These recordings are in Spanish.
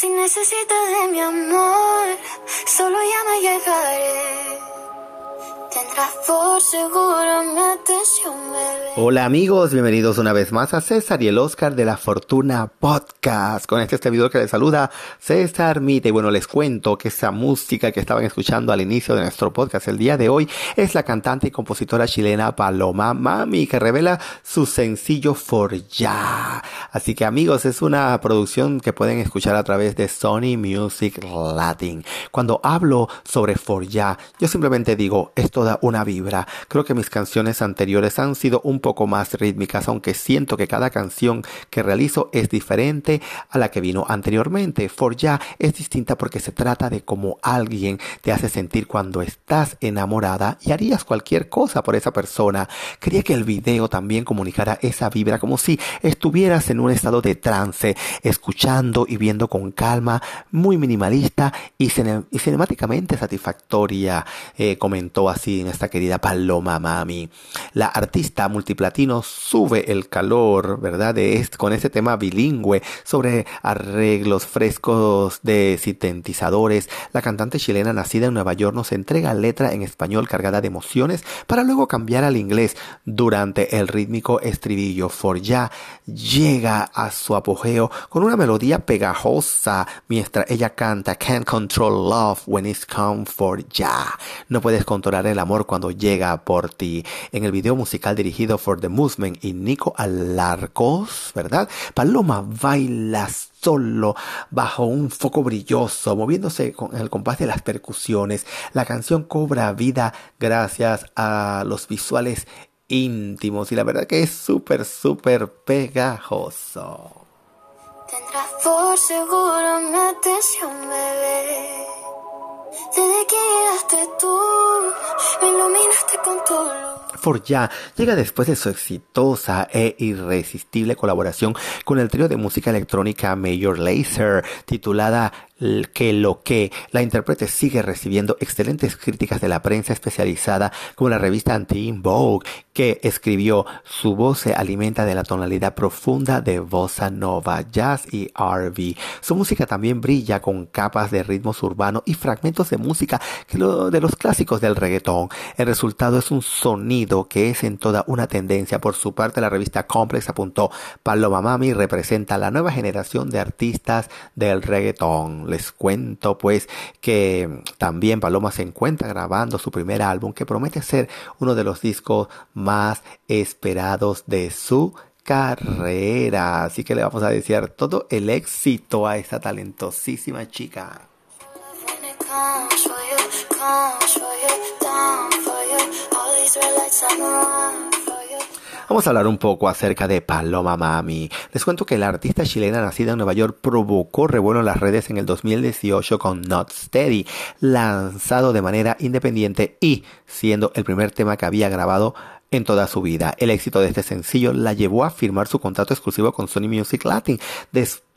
Si necesitas de mi amor, solo llama y llegaré. Hola amigos, bienvenidos una vez más a César y el Oscar de la Fortuna Podcast. Con este servidor que les saluda, César Mite. Y bueno, les cuento que esa música que estaban escuchando al inicio de nuestro podcast el día de hoy es la cantante y compositora chilena Paloma Mami, que revela su sencillo For Ya. Así que amigos, es una producción que pueden escuchar a través de Sony Music Latin. Cuando hablo sobre For Ya, yo simplemente digo, esto una vibra. Creo que mis canciones anteriores han sido un poco más rítmicas, aunque siento que cada canción que realizo es diferente a la que vino anteriormente. For Ya es distinta porque se trata de cómo alguien te hace sentir cuando estás enamorada y harías cualquier cosa por esa persona. Quería que el video también comunicara esa vibra como si estuvieras en un estado de trance, escuchando y viendo con calma, muy minimalista y, cinemáticamente satisfactoria, eh, comentó así esta querida Paloma Mami. La artista multiplatino sube el calor, ¿verdad? De este, con este tema bilingüe sobre arreglos frescos de sintetizadores. La cantante chilena nacida en Nueva York nos entrega letra en español cargada de emociones para luego cambiar al inglés durante el rítmico estribillo. For Ya llega a su apogeo con una melodía pegajosa mientras ella canta Can't Control Love When It's Come For Ya. No puedes controlar el amor cuando llega por ti. En el video musical dirigido por The Movement y Nico Alarcos, ¿verdad? Paloma baila solo bajo un foco brilloso, moviéndose con el compás de las percusiones. La canción cobra vida gracias a los visuales íntimos y la verdad que es súper, súper pegajoso. Desde. For Ya llega después de su exitosa e irresistible colaboración con el trío de música electrónica Major Lazer, titulada que lo que la intérprete sigue recibiendo excelentes críticas de la prensa especializada como la revista Teen Vogue que escribió su voz se alimenta de la tonalidad profunda de bossa nova, jazz y R&B. Su música también brilla con capas de ritmos urbanos y fragmentos de música que lo, de los clásicos del reggaetón. El resultado es un sonido que es en toda una tendencia. Por su parte, la revista Complex apuntó Paloma Mami representa la nueva generación de artistas del reggaetón. Les cuento pues que también Paloma se encuentra grabando su primer álbum que promete ser uno de los discos más esperados de su carrera. Así que le vamos a desear todo el éxito a esta talentosísima chica. Vamos a hablar un poco acerca de Paloma Mami. Les cuento que la artista chilena nacida en Nueva York provocó revuelo en las redes en el 2018 con Not Steady, lanzado de manera independiente y siendo el primer tema que había grabado en toda su vida. El éxito de este sencillo la llevó a firmar su contrato exclusivo con Sony Music Latin.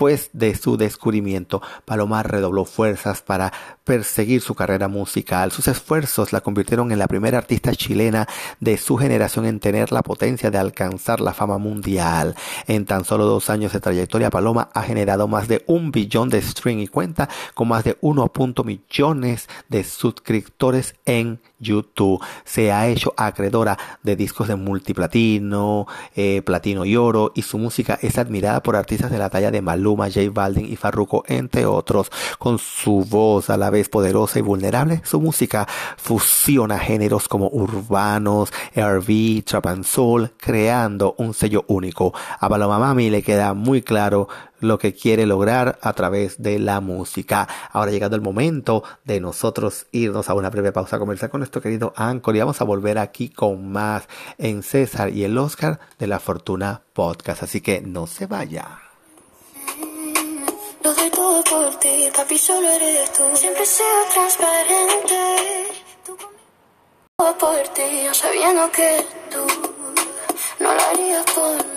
De su descubrimiento, Paloma redobló fuerzas para perseguir su carrera musical. Sus esfuerzos la convirtieron en la primera artista chilena de su generación en tener la potencia de alcanzar la fama mundial. En tan solo dos años de trayectoria, Paloma ha generado más de un billón de stream y cuenta con más de 1. millones de suscriptores en YouTube. Se ha hecho acreedora de discos de multiplatino, eh, platino y oro y su música es admirada por artistas de la talla de Maluma, J Balvin y Farruko, entre otros. Con su voz a la vez poderosa y vulnerable, su música fusiona géneros como urbanos, R&B, trap and soul, creando un sello único. A Paloma Mami le queda muy claro lo que quiere lograr a través de la música. Ahora ha llegado el momento de nosotros irnos a una breve pausa comercial con nuestro querido Anchor y vamos a volver aquí con más en César y el Oscar de la Fortuna Podcast. Así que no se vaya. Lo doy todo por ti, papi, solo eres tú. Siempre he sido transparente. Todo por ti, sabiendo que tú no lo harías por mí.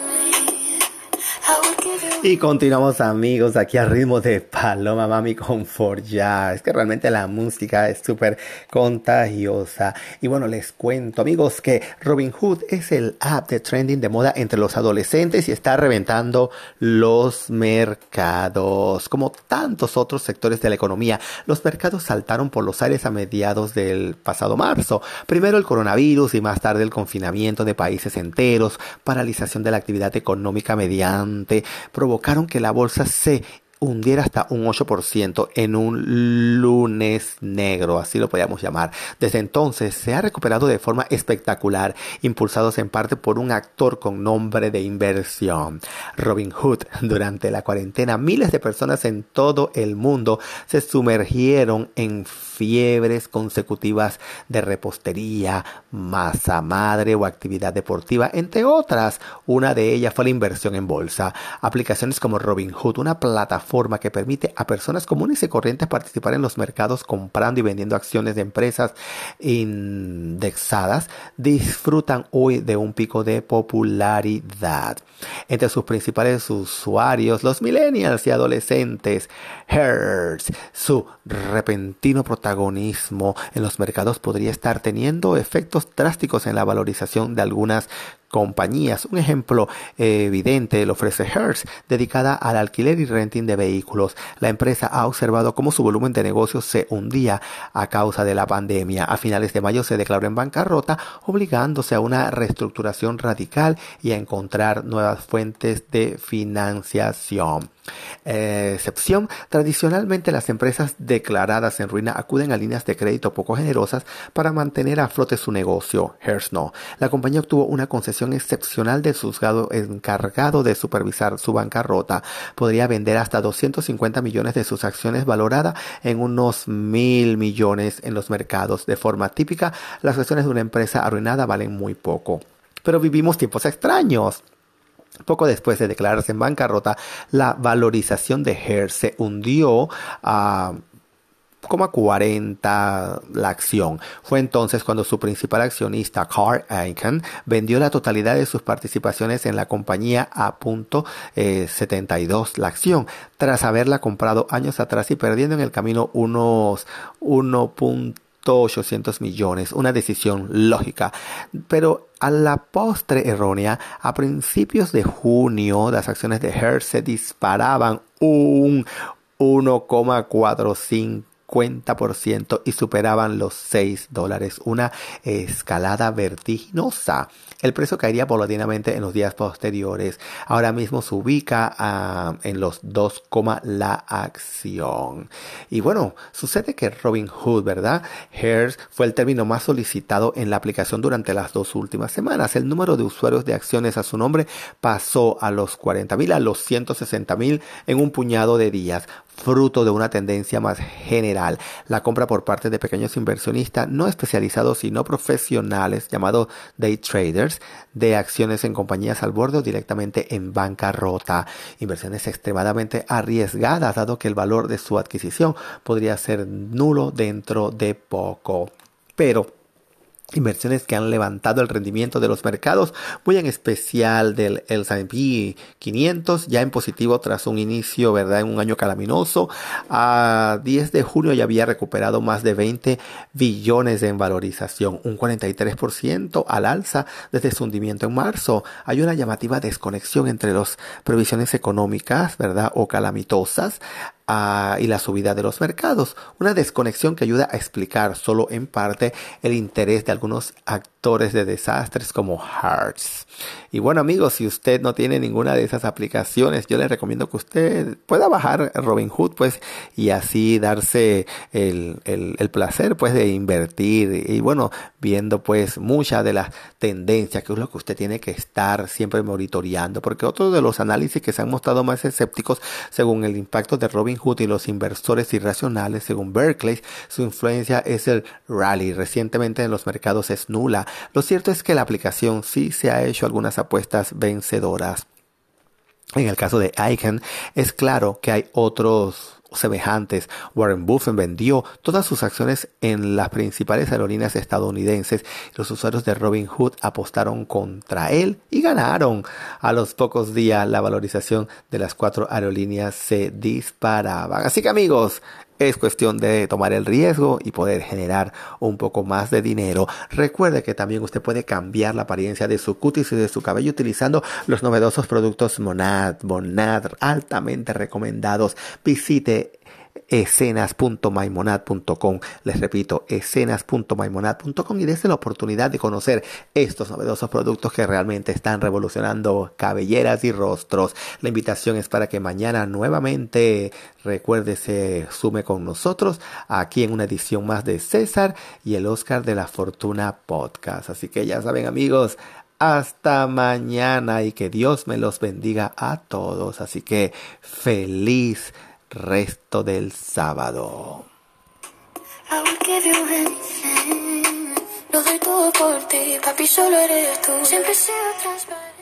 Y continuamos amigos aquí al ritmo de Paloma Mami con ya. Es que realmente la música es súper contagiosa. Y bueno, les cuento amigos que Robinhood es el app de trending de moda entre los adolescentes y está reventando los mercados. Como tantos otros sectores de la economía, los mercados saltaron por los aires a mediados del pasado marzo. Primero el coronavirus y más tarde el confinamiento de países enteros, paralización de la actividad económica mediante provocaron que la bolsa se hundiera hasta un 8% en un lunes negro, así lo podríamos llamar. Desde entonces se ha recuperado de forma espectacular, impulsados en parte por un actor con nombre de inversión, Robin Hood. Durante la cuarentena, miles de personas en todo el mundo se sumergieron en fiebres consecutivas de repostería, masa madre o actividad deportiva, entre otras. Una de ellas fue la inversión en bolsa. Aplicaciones como Robinhood, una plataforma que permite a personas comunes y corrientes participar en los mercados comprando y vendiendo acciones de empresas indexadas, disfrutan hoy de un pico de popularidad. Entre sus principales usuarios, los millennials y adolescentes, Hertz, su repentino protagonismo en los mercados podría estar teniendo efectos drásticos en la valorización de algunas compañías. Un ejemplo eh, evidente lo ofrece Hertz, dedicada al alquiler y renting de vehículos. La empresa ha observado cómo su volumen de negocios se hundía a causa de la pandemia. A finales de mayo se declaró en bancarrota, obligándose a una reestructuración radical y a encontrar nuevas fuentes de financiación. Eh, excepción, tradicionalmente las empresas declaradas en ruina acuden a líneas de crédito poco generosas para mantener a flote su negocio. Hearst no. La compañía obtuvo una concesión excepcional del juzgado encargado de supervisar su bancarrota. Podría vender hasta 250 millones de sus acciones valoradas en unos mil millones en los mercados. De forma típica, las acciones de una empresa arruinada valen muy poco. Pero vivimos tiempos extraños. Poco después de declararse en bancarrota, la valorización de Hertz se hundió a como a 40 la acción. Fue entonces cuando su principal accionista, Carl Icahn, vendió la totalidad de sus participaciones en la compañía a punto 72 eh, la acción, tras haberla comprado años atrás y perdiendo en el camino unos 1. 800 millones, una decisión lógica. Pero a la postre errónea, a principios de junio, las acciones de Hertz se disparaban un 1,45 50% y superaban los 6 dólares, una escalada vertiginosa. El precio caería paulatinamente en los días posteriores. Ahora mismo se ubica ah, en los 2, la acción. Y bueno, sucede que Robin Hood, ¿verdad? Hearst fue el término más solicitado en la aplicación durante las dos últimas semanas. El número de usuarios de acciones a su nombre pasó a los 40 mil, a los 160 mil en un puñado de días fruto de una tendencia más general, la compra por parte de pequeños inversionistas no especializados sino profesionales llamados day traders de acciones en compañías al borde o directamente en bancarrota, inversiones extremadamente arriesgadas dado que el valor de su adquisición podría ser nulo dentro de poco. Pero inversiones que han levantado el rendimiento de los mercados, muy en especial del S&P 500, ya en positivo tras un inicio, ¿verdad?, en un año calaminoso. A 10 de junio ya había recuperado más de 20 billones en valorización, un 43% al alza desde su hundimiento en marzo. Hay una llamativa desconexión entre las previsiones económicas, ¿verdad?, o calamitosas y la subida de los mercados. Una desconexión que ayuda a explicar solo en parte el interés de algunos actores de desastres como Hearts. Y bueno amigos, si usted no tiene ninguna de esas aplicaciones, yo le recomiendo que usted pueda bajar Robinhood pues y así darse el, el, placer pues de invertir y bueno, viendo pues muchas de las tendencias que es lo que usted tiene que estar siempre monitoreando porque otro de los análisis que se han mostrado más escépticos según el impacto de Robin y los inversores irracionales, según Berkeley, su influencia es el rally. Recientemente en los mercados es nula. Lo cierto es que la aplicación sí se ha hecho algunas apuestas vencedoras. En el caso de Icon, es claro que hay otros semejantes. Warren Buffett vendió todas sus acciones en las principales aerolíneas estadounidenses. Los usuarios de Robinhood apostaron contra él y ganaron. A los pocos días la valorización de las cuatro aerolíneas se disparaba. Así que amigos, es cuestión de tomar el riesgo y poder generar un poco más de dinero. Recuerde que también usted puede cambiar la apariencia de su cutis y de su cabello utilizando los novedosos productos Monad, Monad altamente recomendados. Visite escenas.maimonad.com. Les repito, escenas.maimonad.com y desde la oportunidad de conocer estos novedosos productos que realmente están revolucionando cabelleras y rostros. La invitación es para que mañana nuevamente recuerde se sume con nosotros aquí en una edición más de César y el Oscar de la Fortuna Podcast. Así que ya saben amigos, hasta mañana y que Dios me los bendiga a todos. Así que feliz resto del sábado. Lo doy todo por ti, papi, solo eres tú. Siempre sido transparente.